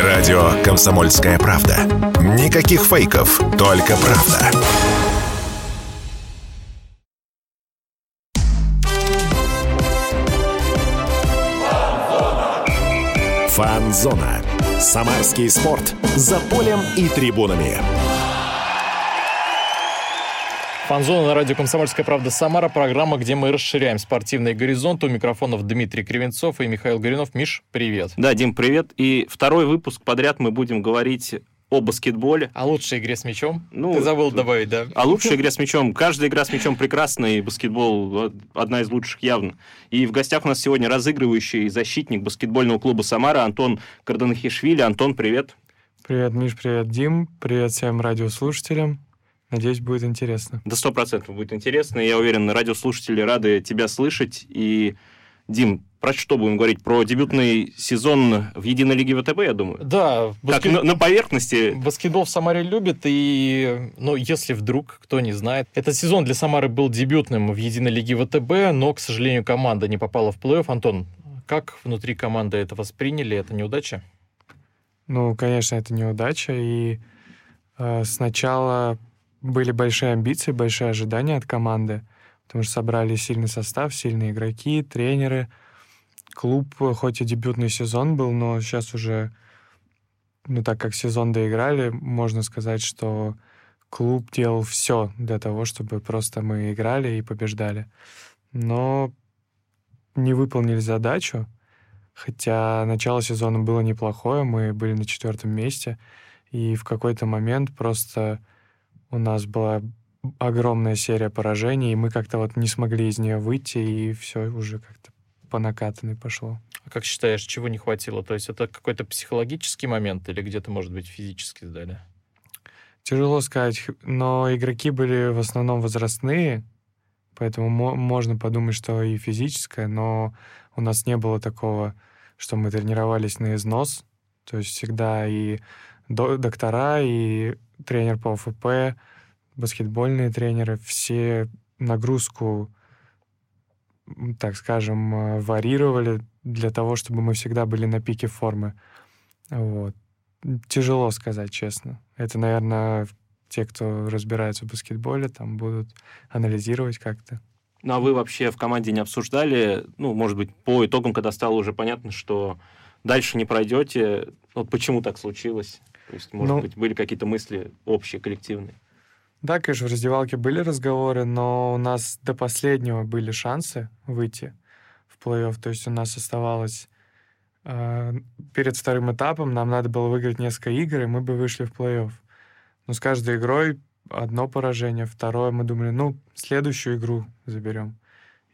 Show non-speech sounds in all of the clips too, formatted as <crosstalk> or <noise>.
Радио «Комсомольская правда». Никаких фейков, только правда. Фанзона. Самарский спорт. За полем и трибунами. Фанзона на радио «Комсомольская правда» Самара. Программа, где мы расширяем спортивные горизонты. У микрофонов Дмитрий Кривенцов и Михаил Горинов. Миш, привет. Да, Дим, привет. И второй выпуск подряд мы будем говорить о баскетболе. О лучшей игре с мячом? Ну, Ты забыл добавить, да? О лучшей игре с мячом. Каждая игра с мячом прекрасна, и баскетбол одна из лучших явно. И в гостях у нас сегодня разыгрывающий защитник баскетбольного клуба «Самара» Антон Карданахишвили. Антон, привет. Привет, Миш, привет, Дим. Привет всем радиослушателям. Надеюсь, будет интересно. Да сто процентов будет интересно. Я уверен, радиослушатели рады тебя слышать. И, Дим, про что будем говорить? Про дебютный сезон в Единой лиге ВТБ, я думаю? Да. Баскет... Так, на, на поверхности. Баскетбол в Самаре любит, и, ну, если вдруг, кто не знает, этот сезон для Самары был дебютным в Единой лиге ВТБ, но, к сожалению, команда не попала в плей-офф. Антон, как внутри команды это восприняли? Это неудача? Ну, конечно, это неудача, и э, сначала были большие амбиции, большие ожидания от команды, потому что собрали сильный состав, сильные игроки, тренеры. Клуб, хоть и дебютный сезон был, но сейчас уже, ну так как сезон доиграли, можно сказать, что клуб делал все для того, чтобы просто мы играли и побеждали. Но не выполнили задачу, хотя начало сезона было неплохое, мы были на четвертом месте, и в какой-то момент просто у нас была огромная серия поражений, и мы как-то вот не смогли из нее выйти, и все уже как-то по накатанной пошло. А как считаешь, чего не хватило? То есть это какой-то психологический момент или где-то, может быть, физически сдали? Тяжело сказать, но игроки были в основном возрастные, поэтому мо- можно подумать, что и физическое, но у нас не было такого, что мы тренировались на износ, то есть всегда и доктора, и тренер по ОФП, баскетбольные тренеры, все нагрузку, так скажем, э, варьировали для того, чтобы мы всегда были на пике формы. Вот. Тяжело сказать, честно. Это, наверное, те, кто разбирается в баскетболе, там будут анализировать как-то. Ну, а вы вообще в команде не обсуждали, ну, может быть, по итогам, когда стало уже понятно, что дальше не пройдете, вот почему так случилось? То есть, может ну, быть, были какие-то мысли общие, коллективные? Да, конечно, в раздевалке были разговоры, но у нас до последнего были шансы выйти в плей-офф. То есть у нас оставалось э, перед вторым этапом нам надо было выиграть несколько игр, и мы бы вышли в плей-офф. Но с каждой игрой одно поражение, второе мы думали, ну, следующую игру заберем.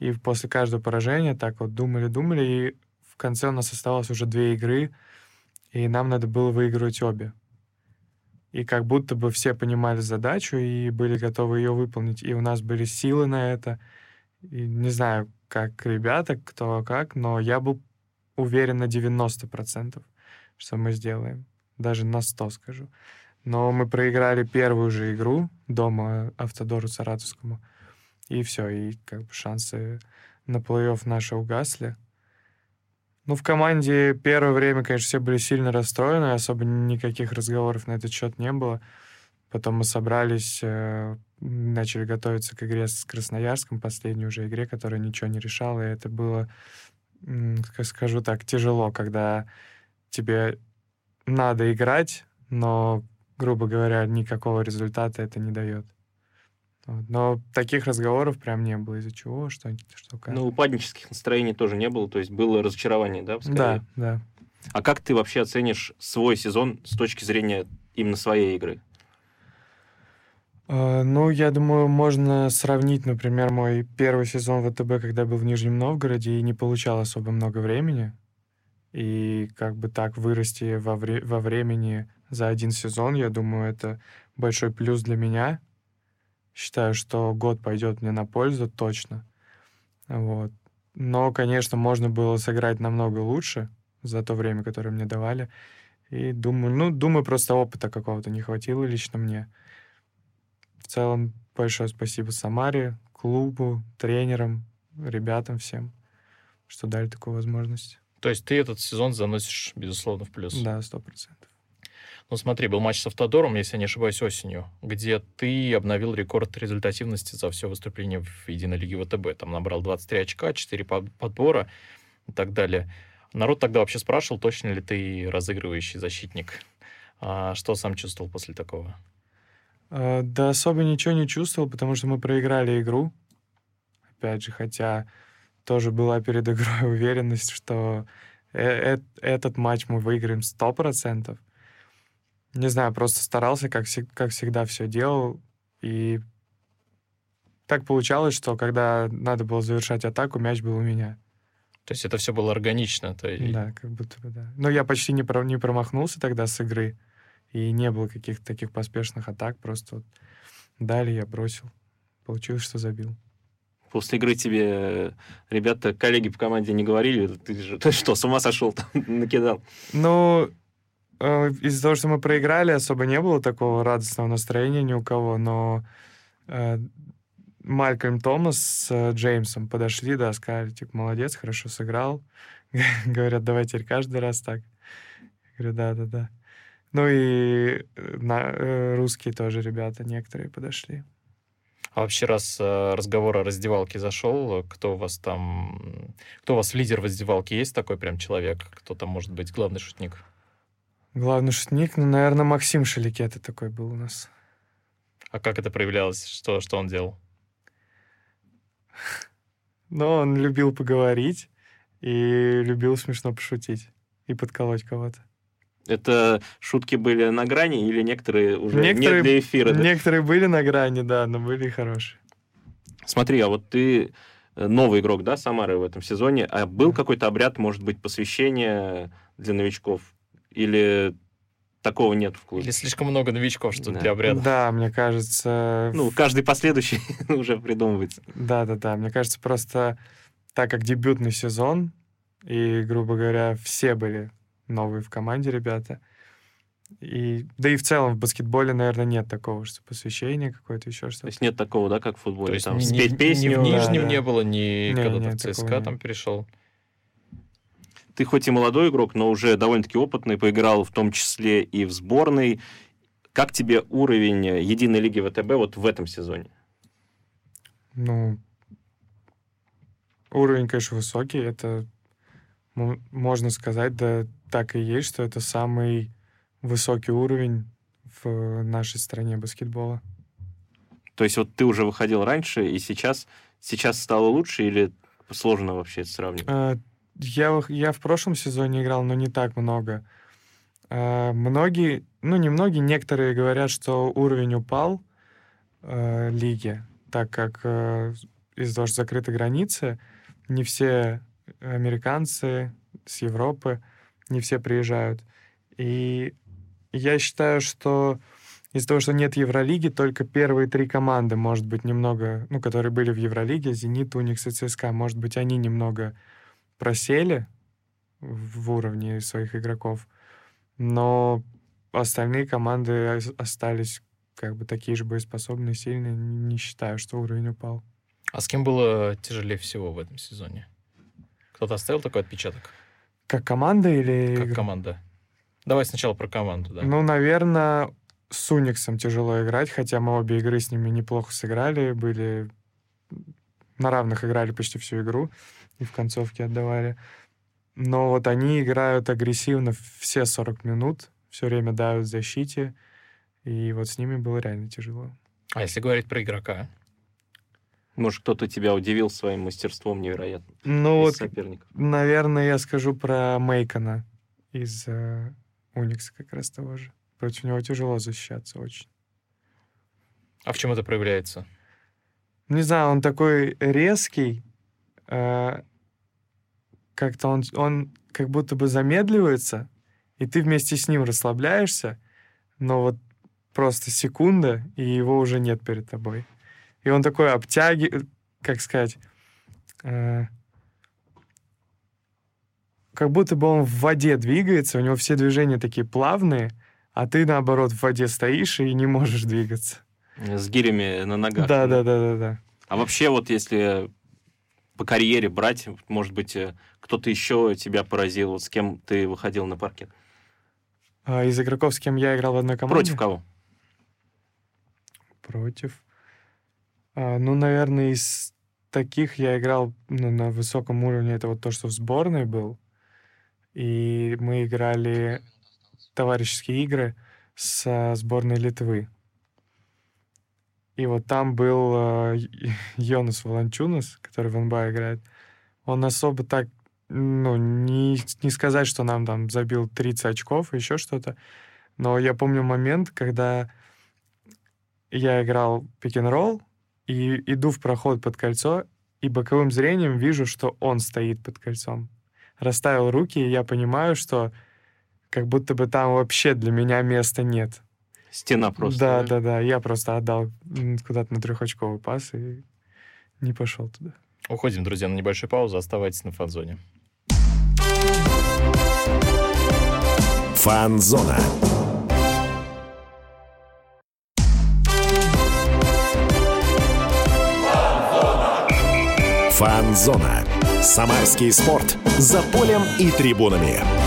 И после каждого поражения так вот думали-думали, и в конце у нас оставалось уже две игры, и нам надо было выигрывать обе и как будто бы все понимали задачу и были готовы ее выполнить, и у нас были силы на это. И не знаю, как ребята, кто как, но я был уверен на 90%, что мы сделаем. Даже на 100 скажу. Но мы проиграли первую же игру дома Автодору Саратовскому. И все, и как бы шансы на плей-офф наши угасли. Ну, в команде первое время, конечно, все были сильно расстроены, особо никаких разговоров на этот счет не было. Потом мы собрались, э, начали готовиться к игре с Красноярском, последней уже игре, которая ничего не решала, и это было, скажу так, тяжело, когда тебе надо играть, но, грубо говоря, никакого результата это не дает. Но таких разговоров прям не было. Из-за чего, что, что как. Ну, упаднических настроений тоже не было, то есть было разочарование, да? Скорее? Да, да. А как ты вообще оценишь свой сезон с точки зрения именно своей игры? Uh, ну, я думаю, можно сравнить, например, мой первый сезон ВТБ, когда был в Нижнем Новгороде и не получал особо много времени. И как бы так вырасти во, вре- во времени за один сезон, я думаю, это большой плюс для меня, Считаю, что год пойдет мне на пользу точно. Вот. Но, конечно, можно было сыграть намного лучше за то время, которое мне давали. И думаю, ну, думаю, просто опыта какого-то не хватило лично мне. В целом, большое спасибо Самаре, клубу, тренерам, ребятам всем, что дали такую возможность. То есть ты этот сезон заносишь, безусловно, в плюс? Да, сто процентов. Ну смотри, был матч с Автодором, если я не ошибаюсь, осенью, где ты обновил рекорд результативности за все выступление в Единой Лиге ВТБ. Там набрал 23 очка, 4 подбора и так далее. Народ тогда вообще спрашивал, точно ли ты разыгрывающий защитник. А что сам чувствовал после такого? А, да особо ничего не чувствовал, потому что мы проиграли игру. Опять же, хотя тоже была перед игрой <laughs> уверенность, что э -э этот матч мы выиграем 100%. Не знаю, просто старался, как, как всегда все делал. И так получалось, что когда надо было завершать атаку, мяч был у меня. То есть это все было органично? То есть... Да, как будто бы, да. Но я почти не, про, не промахнулся тогда с игры, и не было каких-то таких поспешных атак, просто вот дали, я бросил. Получилось, что забил. После игры тебе ребята, коллеги по команде не говорили, ты, же, ты что, с ума сошел, там, <laughs> накидал? Ну, Э, из-за того, что мы проиграли, особо не было такого радостного настроения ни у кого, но э, Малькольм Томас с э, Джеймсом подошли, да, сказали, типа, молодец, хорошо сыграл. <laughs> Говорят, давай теперь каждый раз так. Я говорю, да-да-да. Ну и э, на, э, русские тоже ребята некоторые подошли. А вообще, раз э, разговор о раздевалке зашел, кто у вас там... Кто у вас лидер в раздевалке? Есть такой прям человек? Кто там может быть главный шутник? Главный шутник, ну, наверное, Максим Шеликета такой был у нас. А как это проявлялось? Что, что он делал? <laughs> Ну, он любил поговорить и любил смешно пошутить и подколоть кого-то. Это шутки были на грани или некоторые уже некоторые, не для эфира? Да? Некоторые были на грани, да, но были и хорошие. Смотри, а вот ты э, новый игрок, да, Самары в этом сезоне, а был какой-то обряд, может быть, посвящения для новичков? Или такого нет в клубе? Или слишком много новичков, что да. для обряда? Да, мне кажется... Ну, каждый последующий <laughs> уже придумывается. Да-да-да, мне кажется, просто так как дебютный сезон, и, грубо говоря, все были новые в команде ребята, и, да и в целом в баскетболе, наверное, нет такого, что посвящение какое-то, еще что-то. То есть нет такого, да, как в футболе? То есть там, ни, спеть песню? Ни в Нижнем да, не было, ни не, когда ты в ЦСКА там перешел ты хоть и молодой игрок, но уже довольно-таки опытный, поиграл в том числе и в сборной. Как тебе уровень единой лиги ВТБ вот в этом сезоне? Ну, уровень, конечно, высокий. Это, можно сказать, да так и есть, что это самый высокий уровень в нашей стране баскетбола. То есть вот ты уже выходил раньше, и сейчас, сейчас стало лучше или сложно вообще это сравнивать? А, я, я в прошлом сезоне играл, но не так много. Uh, многие, ну не многие, некоторые говорят, что уровень упал uh, лиги, так как uh, из-за того, что закрыты границы, не все американцы с Европы, не все приезжают. И я считаю, что из-за того, что нет Евролиги, только первые три команды, может быть, немного, ну, которые были в Евролиге, Зенит, Уникс и ЦСКА, может быть, они немного просели в уровне своих игроков, но остальные команды остались как бы такие же боеспособные, сильные. Не считаю, что уровень упал. А с кем было тяжелее всего в этом сезоне? Кто-то оставил такой отпечаток? Как команда или... Как команда. Давай сначала про команду, да. Ну, наверное, с Униксом тяжело играть, хотя мы обе игры с ними неплохо сыграли, были на равных играли почти всю игру и в концовке отдавали. Но вот они играют агрессивно все 40 минут, все время давят в защите, и вот с ними было реально тяжело. А если говорить про игрока? Может, кто-то тебя удивил своим мастерством невероятно ну, вот, соперников? Наверное, я скажу про Мейкона из э, Уникса как раз того же. Против него тяжело защищаться очень. А в чем это проявляется? Не знаю, он такой резкий, э, как-то он, он как будто бы замедливается, и ты вместе с ним расслабляешься, но вот просто секунда, и его уже нет перед тобой. И он такой обтяги, как сказать, э, как будто бы он в воде двигается, у него все движения такие плавные, а ты, наоборот, в воде стоишь и не можешь двигаться. С гирями на ногах. Да, да, да, да, да. А вообще вот если по карьере брать, может быть, э, кто-то еще тебя поразил, вот с кем ты выходил на паркет? А из игроков, с кем я играл в одной команде? Против кого? Против. А, ну, наверное, из таких я играл ну, на высоком уровне. Это вот то, что в сборной был. И мы играли товарищеские игры с сборной Литвы. И вот там был э, Йонас Волончунас, который в НБА играет. Он особо так, ну, не, не сказать, что нам там забил 30 очков и еще что-то. Но я помню момент, когда я играл пик-н-ролл, и иду в проход под кольцо, и боковым зрением вижу, что он стоит под кольцом. Расставил руки, и я понимаю, что как будто бы там вообще для меня места нет. Стена просто. Да, да, да. Я просто отдал куда-то на трехочковый пас и не пошел туда. Уходим, друзья, на небольшую паузу. Оставайтесь на фан-зоне. Фан-зона. Фан-зона. Самарский спорт. За полем и трибунами.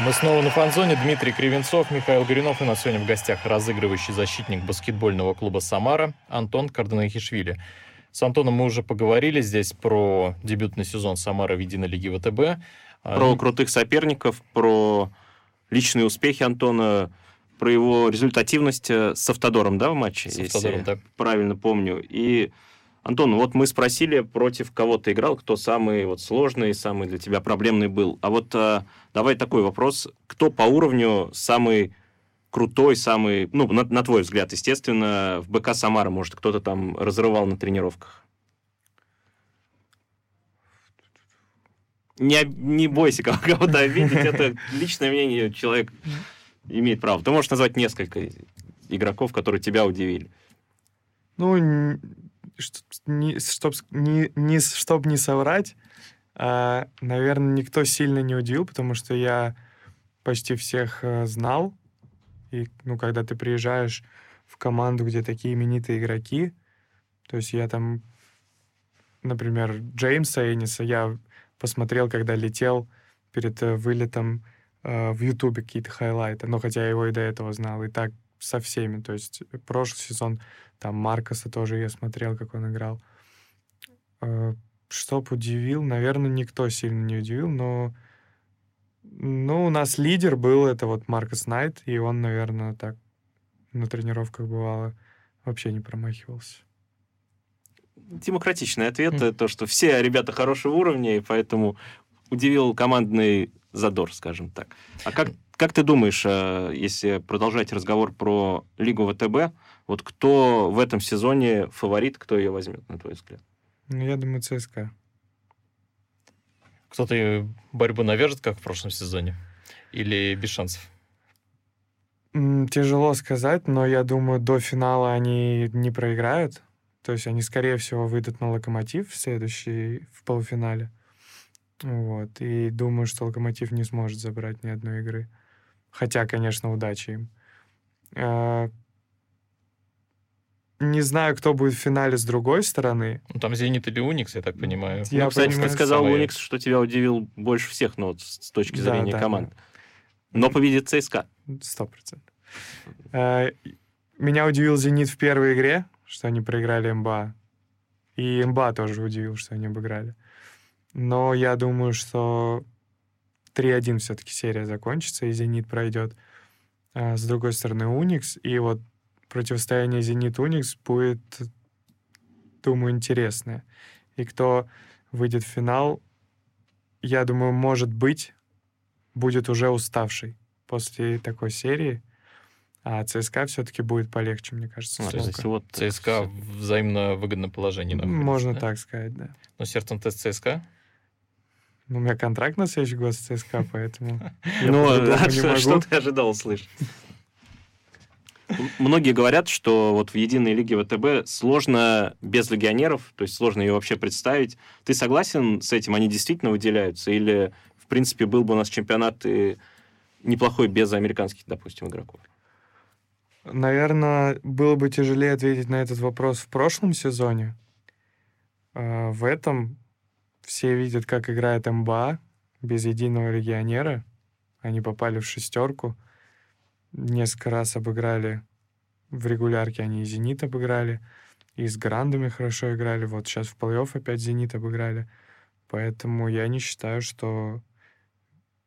Мы снова на фанзоне. Дмитрий Кривенцов, Михаил Горюнов. И у нас сегодня в гостях разыгрывающий защитник баскетбольного клуба «Самара» Антон Карденахишвили. С Антоном мы уже поговорили здесь про дебютный сезон «Самара» в единой лиге ВТБ. А, про крутых соперников, про личные успехи Антона, про его результативность э, с Автодором, да, в матче? С Автодором, да. Правильно помню. И Антон, вот мы спросили, против кого ты играл, кто самый вот сложный, самый для тебя проблемный был. А вот а, давай такой вопрос. Кто по уровню самый крутой, самый, ну, на, на твой взгляд, естественно, в БК Самара, может, кто-то там разрывал на тренировках? Не, не бойся кого-то обидеть, это личное мнение, человек имеет право. Ты можешь назвать несколько игроков, которые тебя удивили. Ну, не, чтоб, не, не, чтоб не соврать, а, наверное, никто сильно не удивил, потому что я почти всех а, знал. И, ну, когда ты приезжаешь в команду, где такие именитые игроки, то есть я там, например, Джеймса Эниса я посмотрел, когда летел перед э, вылетом э, в Ютубе какие-то хайлайты, но хотя я его и до этого знал, и так со всеми. То есть прошлый сезон там Маркоса тоже я смотрел, как он играл. Э, чтоб удивил, наверное, никто сильно не удивил, но ну, у нас лидер был, это вот Маркос Найт, и он, наверное, так на тренировках бывало вообще не промахивался. Демократичный ответ, mm. то, что все ребята хорошего уровня, и поэтому удивил командный задор, скажем так. А как, как ты думаешь, э, если продолжать разговор про Лигу ВТБ, вот кто в этом сезоне фаворит, кто ее возьмет, на твой взгляд? Ну, я думаю, ЦСКА. Кто-то борьбу навяжет, как в прошлом сезоне? Или без шансов? Тяжело сказать, но я думаю, до финала они не проиграют. То есть они, скорее всего, выйдут на Локомотив в следующий, в полуфинале. Вот. И думаю, что Локомотив не сможет забрать ни одной игры. Хотя, конечно, удачи им. А, не знаю, кто будет в финале с другой стороны. Ну, там «Зенит» или «Уникс», я так понимаю. Я ну, кстати, понимаю, ты сказал самые... «Уникс», что тебя удивил больше всех, ну, вот, с точки зрения да, команд. Да. Но победит ЦСКА. Сто процентов. А, меня удивил «Зенит» в первой игре, что они проиграли МБА. И МБА тоже удивил, что они обыграли. Но я думаю, что 3-1 все-таки серия закончится, и «Зенит» пройдет. А с другой стороны, «Уникс». И вот противостояние «Зенит-Уникс» будет, думаю, интересное. И кто выйдет в финал, я думаю, может быть, будет уже уставший после такой серии. А ЦСКА все-таки будет полегче, мне кажется. То есть вот ЦСКА в взаимно выгодном положении находится, Можно да? так сказать, да. Но сердцем тест ЦСКА? Ну, у меня контракт на следующий год с ЦСКА, <laughs> поэтому Ну, а что ты ожидал услышать? Многие говорят, что вот в единой лиге ВТБ сложно без легионеров, то есть сложно ее вообще представить. Ты согласен с этим? Они действительно выделяются? Или, в принципе, был бы у нас чемпионат и неплохой без американских, допустим, игроков? Наверное, было бы тяжелее ответить на этот вопрос в прошлом сезоне. А, в этом все видят, как играет МБА без единого легионера. Они попали в шестерку. Несколько раз обыграли в регулярке, они и «Зенит» обыграли, и с «Грандами» хорошо играли. Вот сейчас в плей-офф опять «Зенит» обыграли. Поэтому я не считаю, что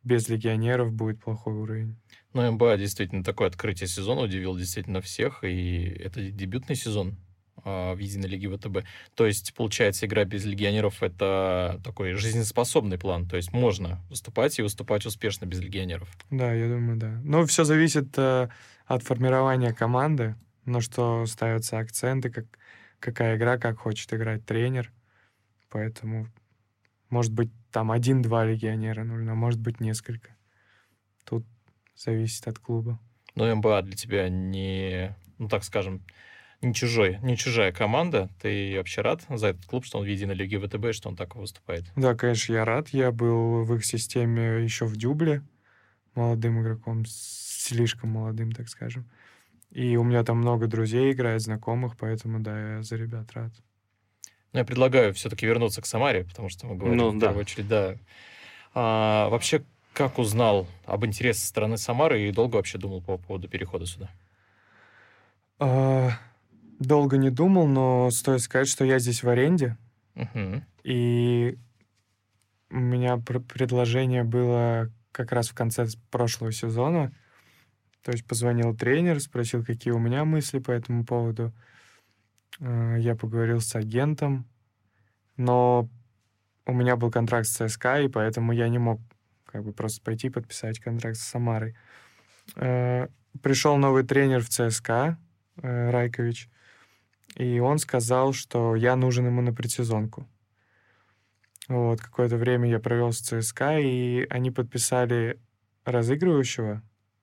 без легионеров будет плохой уровень. Ну, МБА действительно такое открытие сезона удивил действительно всех, и это дебютный сезон а, в единой лиге ВТБ. То есть, получается, игра без легионеров — это такой жизнеспособный план. То есть можно выступать и выступать успешно без легионеров. Да, я думаю, да. Ну, все зависит э, от формирования команды, на что ставятся акценты, как, какая игра, как хочет играть тренер. Поэтому, может быть, там один-два легионера нужно, а может быть, несколько. Тут зависит от клуба. Но МБА для тебя не, ну так скажем, не чужой, не чужая команда. Ты вообще рад за этот клуб, что он в единой лиге ВТБ, что он так выступает? Да, конечно, я рад. Я был в их системе еще в Дюбле молодым игроком, слишком молодым, так скажем. И у меня там много друзей играет, знакомых, поэтому, да, я за ребят рад. Ну, я предлагаю все-таки вернуться к Самаре, потому что мы говорим ну, в да. первую очередь, да. А, вообще, как узнал об интересе со стороны Самары и долго вообще думал по поводу перехода сюда? А, долго не думал, но стоит сказать, что я здесь в аренде. Угу. И у меня пр- предложение было как раз в конце прошлого сезона. То есть позвонил тренер, спросил, какие у меня мысли по этому поводу. Э, я поговорил с агентом, но у меня был контракт с ЦСКА, и поэтому я не мог как бы просто пойти подписать контракт с Самарой. Э, пришел новый тренер в ЦСКА, э, Райкович, и он сказал, что я нужен ему на предсезонку. Вот, какое-то время я провел с ЦСКА, и они подписали разыгрывающего,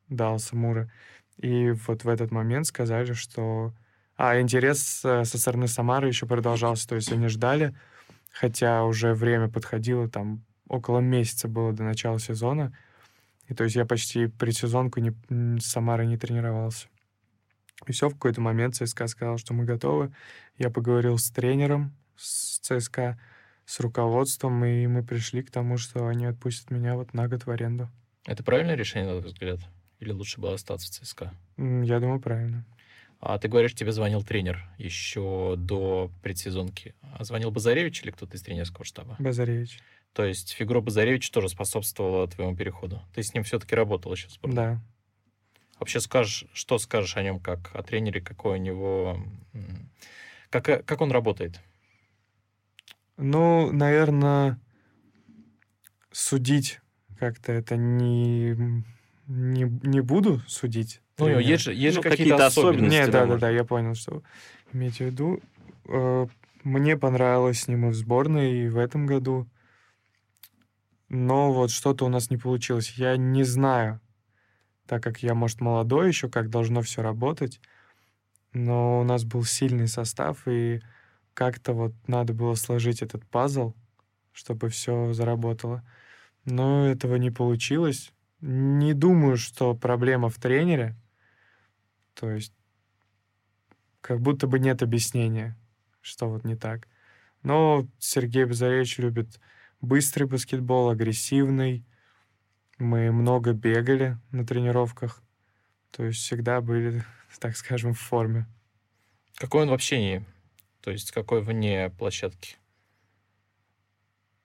Далса Мура, и вот в этот момент сказали, что... А интерес э, со стороны Самары еще продолжался, то есть они ждали, хотя уже время подходило, там около месяца было до начала сезона, и то есть я почти предсезонку не, с Самарой не тренировался. И все, в какой-то момент ЦСКА сказал, что мы готовы. Я поговорил с тренером с ЦСКА, с руководством, и мы пришли к тому, что они отпустят меня вот на год в аренду. Это правильное решение, на твой взгляд? Или лучше было остаться в ЦСКА? Я думаю, правильно. А ты говоришь, тебе звонил тренер еще до предсезонки. А звонил Базаревич или кто-то из тренерского штаба? Базаревич. То есть фигура Базаревича тоже способствовала твоему переходу? Ты с ним все-таки работал сейчас? Да. Вообще скажешь, что скажешь о нем как о тренере, какой у него... Как, как он работает? Ну, наверное, судить как-то это не, не, не буду судить. Ну, тренера. есть же, есть ну, же какие-то, какие особенности. Нет, да, да, да, я понял, что имеете в виду. Э, мне понравилось с ним и в сборной, и в этом году. Но вот что-то у нас не получилось. Я не знаю, так как я, может, молодой еще, как должно все работать. Но у нас был сильный состав, и как-то вот надо было сложить этот пазл, чтобы все заработало. Но этого не получилось. Не думаю, что проблема в тренере. То есть как будто бы нет объяснения, что вот не так. Но Сергей Базаревич любит быстрый баскетбол, агрессивный, мы много бегали на тренировках, то есть всегда были, <laughs> так скажем, в форме. Какой он в общении? То есть какой вне площадки?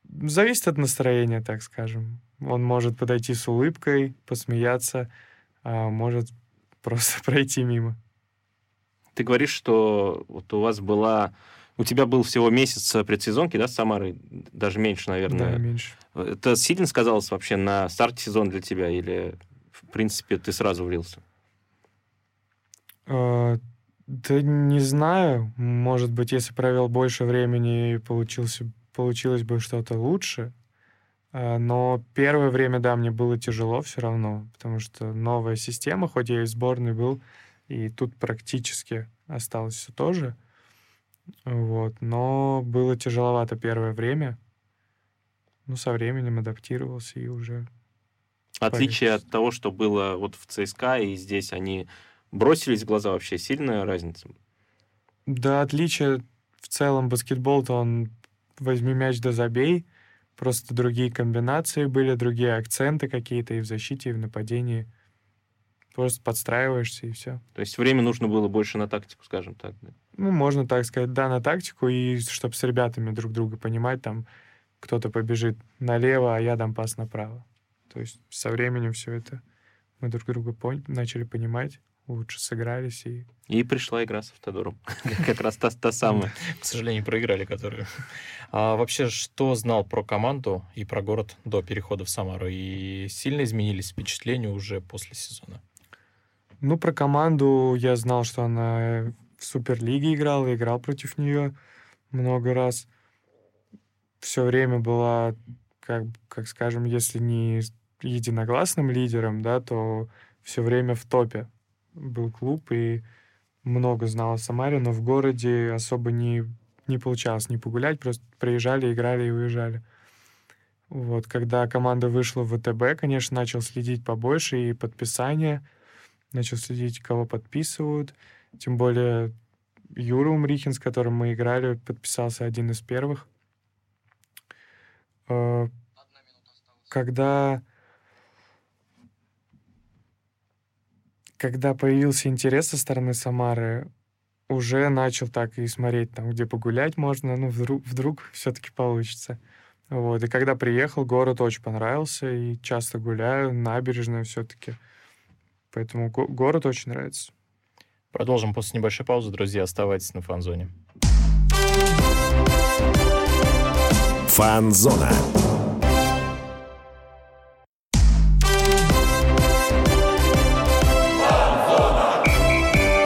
Зависит от настроения, так скажем. Он может подойти с улыбкой, посмеяться, а может <laughs> просто пройти мимо. Ты говоришь, что вот у вас была у тебя был всего месяц предсезонки, да, с Самарой? Даже меньше, наверное. Да, меньше. Это сильно сказалось вообще на старте сезона для тебя? Или, в принципе, ты сразу влился? А, да не знаю. Может быть, если провел больше времени, получился, получилось бы что-то лучше. А, но первое время, да, мне было тяжело все равно, потому что новая система, хоть я и в сборной был, и тут практически осталось все то же — вот. Но было тяжеловато первое время. Ну, со временем адаптировался и уже... Отличие от того, что было вот в ЦСКА, и здесь они бросились в глаза вообще? Сильная разница? Да, отличие в целом баскетбол-то он возьми мяч да забей. Просто другие комбинации были, другие акценты какие-то и в защите, и в нападении. Просто подстраиваешься, и все. То есть время нужно было больше на тактику, скажем так. Да? Ну, можно так сказать, да, на тактику, и чтобы с ребятами друг друга понимать, там кто-то побежит налево, а я дам пас направо. То есть со временем все это мы друг друга пон- начали понимать, лучше сыгрались и... И пришла игра с Автодором. <laughs> Как раз та, та самая. К сожалению, проиграли которую. <laughs> А вообще, что знал про команду и про город до перехода в Самару? И сильно изменились впечатления уже после сезона? Ну, про команду я знал, что она в Суперлиге играла, играл против нее много раз. Все время была, как, как скажем, если не единогласным лидером, да, то все время в топе был клуб и много знал о Самаре, но в городе особо не, не получалось не погулять, просто приезжали, играли и уезжали. Вот, когда команда вышла в ВТБ, конечно, начал следить побольше и подписания, начал следить, кого подписывают. Тем более Юра Умрихин, с которым мы играли, подписался один из первых. Э, когда когда появился интерес со стороны Самары, уже начал так и смотреть, там, где погулять можно, ну, вдруг, вдруг все-таки получится. Вот, и когда приехал, город очень понравился, и часто гуляю, набережная все-таки. Поэтому го- город очень нравится. Продолжим после небольшой паузы, друзья, оставайтесь на фан-зоне. Фан-зона.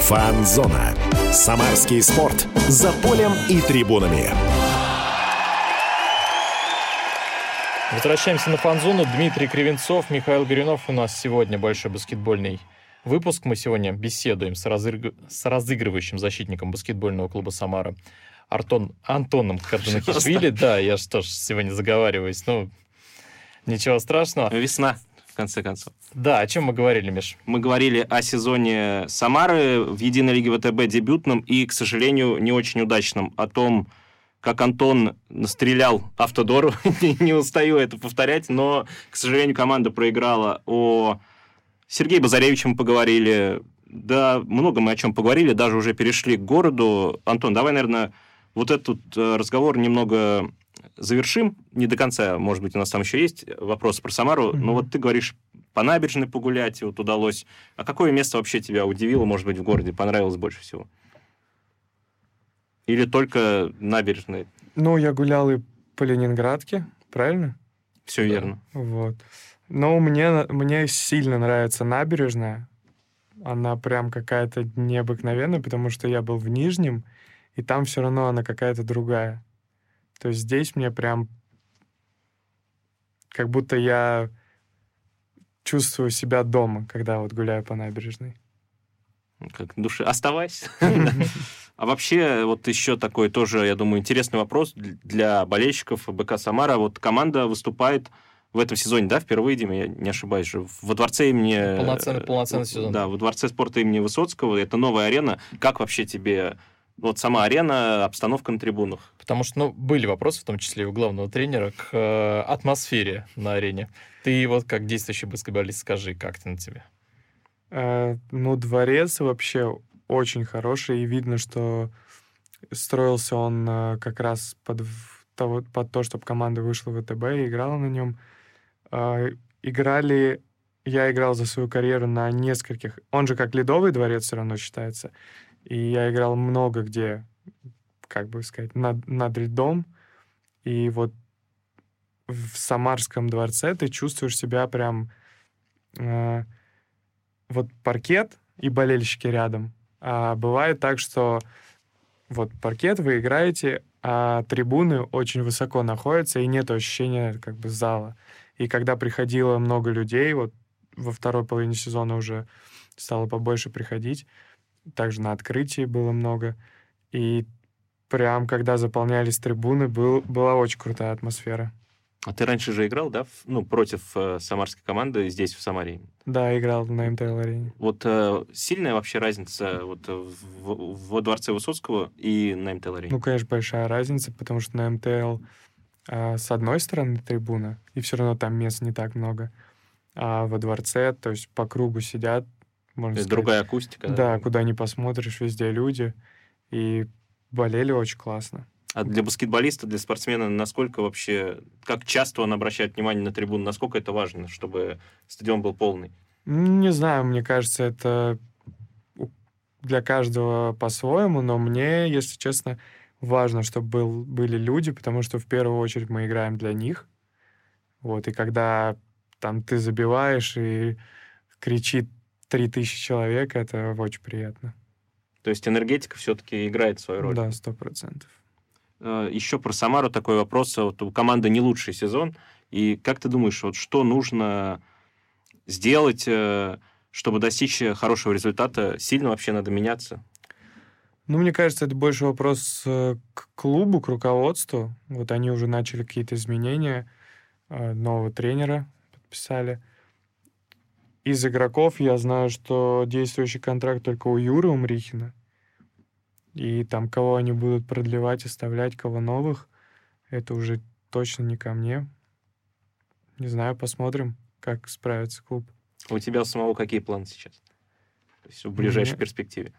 Фан-зона. Самарский спорт. За полем и трибунами. Возвращаемся на фан-зону. Дмитрий Кривенцов, Михаил Горюнов. У нас сегодня большой баскетбольный выпуск. Мы сегодня беседуем с, разыг... с разыгрывающим защитником баскетбольного клуба «Самара» Артон... Антоном Кардунахишвили. Да, я что ж сегодня заговариваюсь. Ну, ничего страшного. Весна, в конце концов. Да, о чем мы говорили, Миш? Мы говорили о сезоне Самары в Единой Лиге ВТБ дебютном и, к сожалению, не очень удачном. О том, как Антон настрелял Автодору. <laughs> не устаю это повторять, но, к сожалению, команда проиграла. О Сергее Базаревиче мы поговорили. Да, много мы о чем поговорили, даже уже перешли к городу. Антон, давай, наверное, вот этот э, разговор немного завершим. Не до конца, может быть, у нас там еще есть вопросы про Самару. Mm-hmm. Но вот ты говоришь, по набережной погулять вот удалось. А какое место вообще тебя удивило, может быть, в городе, понравилось больше всего? Или только набережной? Ну, я гулял и по Ленинградке, правильно? Все верно. Вот. Но мне, мне сильно нравится набережная. Она прям какая-то необыкновенная, потому что я был в Нижнем, и там все равно она какая-то другая. То есть здесь мне прям как будто я чувствую себя дома, когда вот гуляю по набережной. Как души. Оставайся. <laughs> <laughs> А вообще, вот еще такой тоже, я думаю, интересный вопрос для болельщиков БК Самара. Вот команда выступает в этом сезоне, да, впервые, Дима, я не ошибаюсь же, во дворце имени... Полноценный, полноценный сезон. Да, во дворце спорта имени Высоцкого. Это новая арена. Как вообще тебе вот сама арена, обстановка на трибунах? Потому что, ну, были вопросы, в том числе и у главного тренера, к э, атмосфере на арене. Ты вот как действующий баскетболист скажи, как ты на тебе? Э, ну, дворец вообще очень хороший, и видно, что строился он э, как раз под, того, под то, чтобы команда вышла в ВТБ и играла на нем. Э, играли... Я играл за свою карьеру на нескольких... Он же как ледовый дворец все равно считается. И я играл много где, как бы сказать, над, над льдом. И вот в Самарском дворце ты чувствуешь себя прям... Э, вот паркет и болельщики рядом. А бывает так, что вот паркет вы играете, а трибуны очень высоко находятся, и нет ощущения как бы зала. И когда приходило много людей, вот во второй половине сезона уже стало побольше приходить, также на открытии было много, и прям когда заполнялись трибуны, был, была очень крутая атмосфера. А ты раньше же играл, да, ну, против э, самарской команды здесь, в Самаре? Да, играл на МТЛ-арене. Вот э, сильная вообще разница вот в, во Дворце Высоцкого и на МТЛ-арене? Ну, конечно, большая разница, потому что на МТЛ э, с одной стороны трибуна, и все равно там мест не так много, а во Дворце, то есть по кругу сидят, можно Это сказать. другая акустика. Да, куда ни посмотришь, везде люди, и болели очень классно. А для баскетболиста, для спортсмена, насколько вообще, как часто он обращает внимание на трибуну, насколько это важно, чтобы стадион был полный? Не знаю, мне кажется, это для каждого по-своему, но мне, если честно, важно, чтобы был, были люди, потому что в первую очередь мы играем для них. Вот, и когда там ты забиваешь и кричит 3000 человек, это очень приятно. То есть энергетика все-таки играет свою роль. Да, сто процентов. Э, Еще про Самару такой вопрос. Вот у команды не лучший сезон. И как ты думаешь, вот что нужно сделать, э, чтобы достичь хорошего результата? Сильно вообще надо меняться? Ну, мне кажется, это больше вопрос э, к клубу, к руководству. Вот они уже начали какие-то изменения, э, нового тренера подписали. Из игроков я знаю, что действующий контракт только у Юры Умрихина. И там кого они будут продлевать, оставлять, кого новых, это уже точно не ко мне. Не знаю, посмотрим, как справится клуб. У тебя самого какие планы сейчас? То есть в ближайшей меня- перспективе?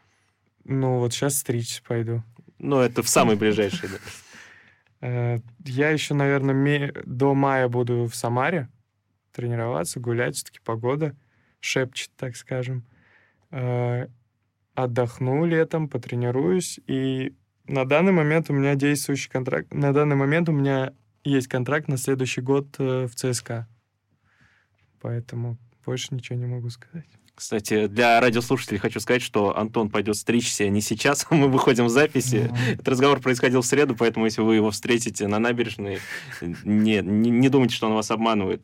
Ну, вот сейчас стричь пойду. Ну, это в самой ближайшей. да. Э, Я еще, наверное, до мая буду в Самаре тренироваться, гулять. Все-таки погода шепчет, так скажем. Э, Отдохну летом, потренируюсь. И на данный момент у меня действующий контракт. На данный момент у меня есть контракт на следующий год э, в ЦСКА. Поэтому больше ничего не могу сказать. Кстати, для радиослушателей хочу сказать, что Антон пойдет стричься не сейчас, <laughs> мы выходим в записи. Этот разговор происходил в среду, поэтому если вы его встретите на набережной, не, не, не думайте, что он вас обманывает.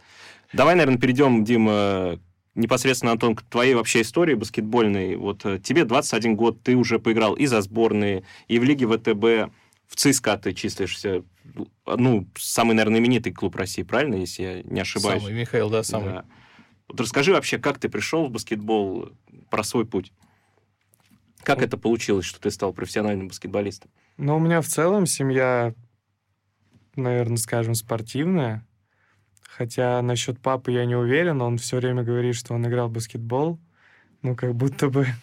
Давай, наверное, перейдем, Дима, непосредственно, Антон, к твоей вообще истории баскетбольной. Вот э, тебе 21 год, ты уже поиграл и за сборные, и в Лиге ВТБ, в ЦСКА ты числишься, ну, самый, наверное, именитый клуб России, правильно, если я не ошибаюсь? Самый, Михаил, да, самый. Да. Вот расскажи вообще, как ты пришел в баскетбол, про свой путь. Как это получилось, что ты стал профессиональным баскетболистом? Но у меня в целом семья, наверное, скажем, спортивная. Хотя насчет папы я не уверен, он все время говорит, что он играл в баскетбол. Ну, как будто бы... <laughs>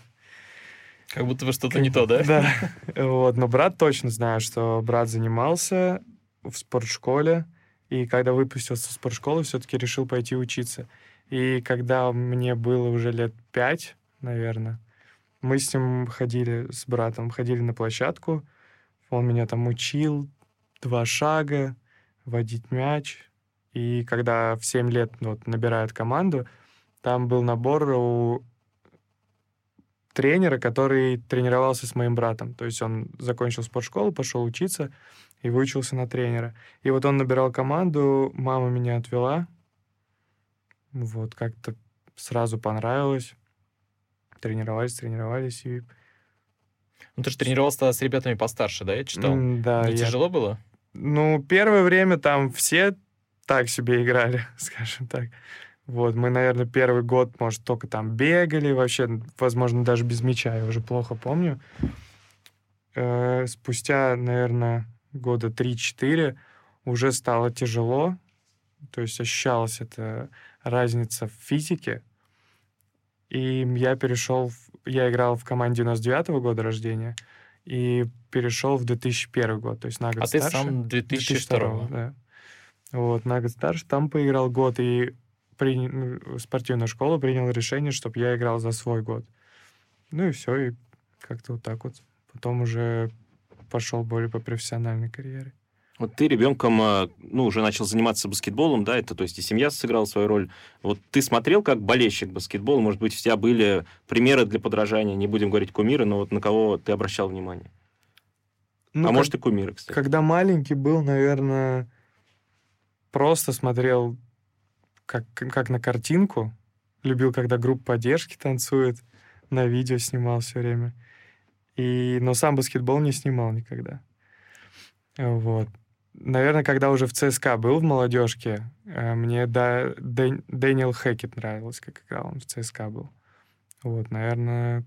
Как будто бы что-то не то, да? Да. <laughs> Вот. Но брат точно знает, что брат занимался в спортшколе. И когда выпустился из спортшколы, все-таки решил пойти учиться. И когда мне было уже лет пять, наверное, мы с ним ходили, с братом, ходили на площадку. Он меня там учил два шага, водить мяч. И когда в 7 лет вот, набирают команду, там был набор у тренера, который тренировался с моим братом. То есть он закончил спортшколу, пошел учиться и выучился на тренера. И вот он набирал команду, мама меня отвела. Вот, как-то сразу понравилось. Тренировались, тренировались. И... Ну, ты же тренировался с ребятами постарше, да, я читал? М, Да, Не я- тяжело было? Ну, первое время там все так себе играли, <laughs> скажем так. Вот, мы, наверное, первый год, может, только там бегали, вообще, возможно, даже без мяча, я уже плохо помню. Э, Спустя, наверное, года 3-4 уже стало тяжело, то есть ощущалась эта разница в физике, и я перешел, в- я играл в команде 99 года рождения, и перешел в 2001 год, то есть на год А ты старше. сам 2002 да. Вот, на год старше, там поиграл год, и при... ну, спортивная школа приняла решение, чтобы я играл за свой год. Ну и все, и как-то вот так вот. Потом уже пошел более по профессиональной карьере. Вот ты ребенком, э, ну, уже начал заниматься баскетболом, да, это, то есть и семья сыграла свою роль. Вот ты смотрел как болельщик баскетбола, может быть, у тебя были примеры для подражания, не будем говорить кумиры, но вот на кого ты обращал внимание? Ну, а как- может и кумиры, кстати. Когда маленький был, наверное, просто смотрел как, как на картинку. Любил, когда группа поддержки танцует. На видео снимал все время. И, но сам баскетбол не снимал никогда. Вот. Наверное, когда уже в ЦСКА был в молодежке, э, мне да, Дэн, Дэниел Хэкет нравилось, как играл он в ЦСКА был. Вот, наверное,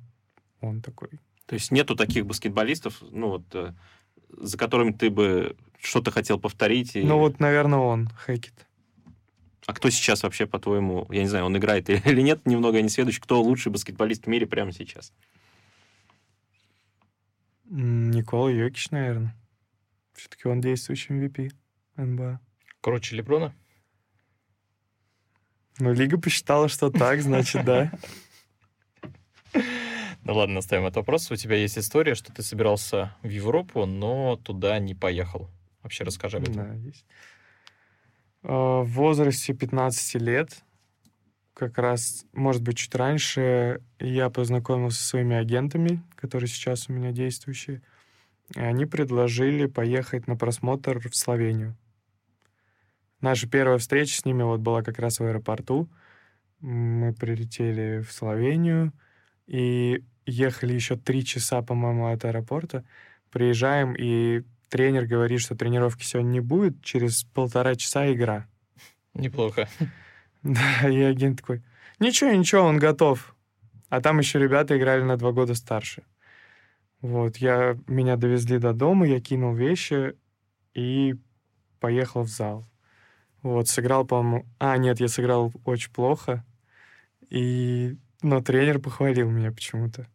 он такой. То есть нету таких баскетболистов, ну вот, э, за которыми ты бы что-то хотел повторить? И... Ну вот, наверное, он, Хэкет. А кто сейчас вообще, по-твоему, я не знаю, он играет <laughs> или нет, немного не следующий, кто лучший баскетболист в мире прямо сейчас? Никола Йокич, наверное. Все-таки он действующий MVP НБА. Круче Леброна? Ну, Лига посчитала, что так, значит, да. <laughs> Ну ладно, оставим этот вопрос. У тебя есть история, что ты собирался в Европу, но туда не поехал. Вообще расскажи об этом. Да, есть. А, в возрасте 15 лет, как раз, может быть, чуть раньше, я познакомился со своими агентами, которые сейчас у меня действующие. Они предложили поехать на просмотр в Словению. Наша первая встреча с ними вот была как раз в аэропорту. Мы прилетели в Словению и ехали еще три часа, по-моему, от аэропорта. Приезжаем, и тренер говорит, что тренировки сегодня не будет, через полтора часа игра. Неплохо. <laughs> Да, и агент такой, ничего, ничего, он готов. А там еще ребята играли на два года старше. Вот, я, меня довезли до дома, я кинул вещи и поехал в зал. Вот, сыграл, по-моему... А, нет, я сыграл очень плохо. И... Но тренер похвалил меня почему-то.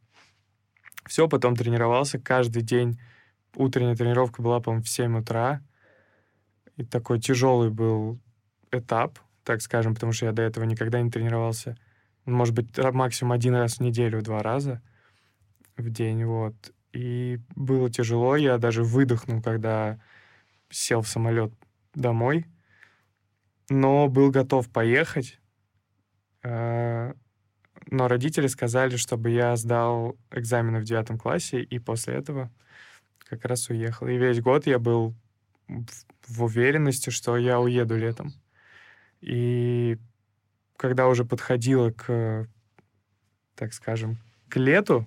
Все, потом тренировался каждый день. Утренняя тренировка была, по-моему, в 7 утра. И такой тяжелый был этап, так скажем, потому что я до этого никогда не тренировался. Может быть, максимум один раз в неделю, два раза в день, вот. И было тяжело, я даже выдохнул, когда сел в самолет домой, но был готов поехать. А, но родители сказали, чтобы я сдал экзамены в девятом классе, и после этого как раз уехал. И весь год я был в уверенности, что я уеду летом. И когда уже подходило к, так скажем, к лету,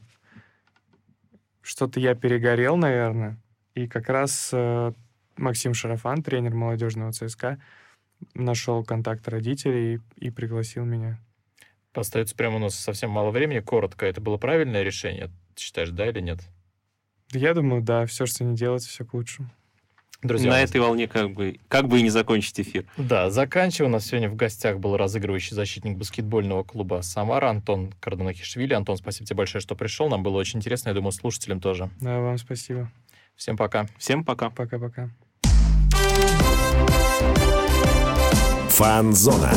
что-то я перегорел, наверное. И как раз э, Максим Шарафан, тренер молодежного ЦСКА, нашел контакт родителей и, и пригласил меня. Остается прямо у нас совсем мало времени. Коротко, это было правильное решение? Ты считаешь, да или нет? Я думаю, да. Все, что не делать, все к лучшему. Друзья, на этой волне как бы, как бы и не закончить эфир. Да, заканчивая, у нас сегодня в гостях был разыгрывающий защитник баскетбольного клуба «Самара» Антон Карданахишвили. Антон, спасибо тебе большое, что пришел. Нам было очень интересно, я думаю, слушателям тоже. Да, вам спасибо. Всем пока. Всем пока. Пока-пока. Фанзона.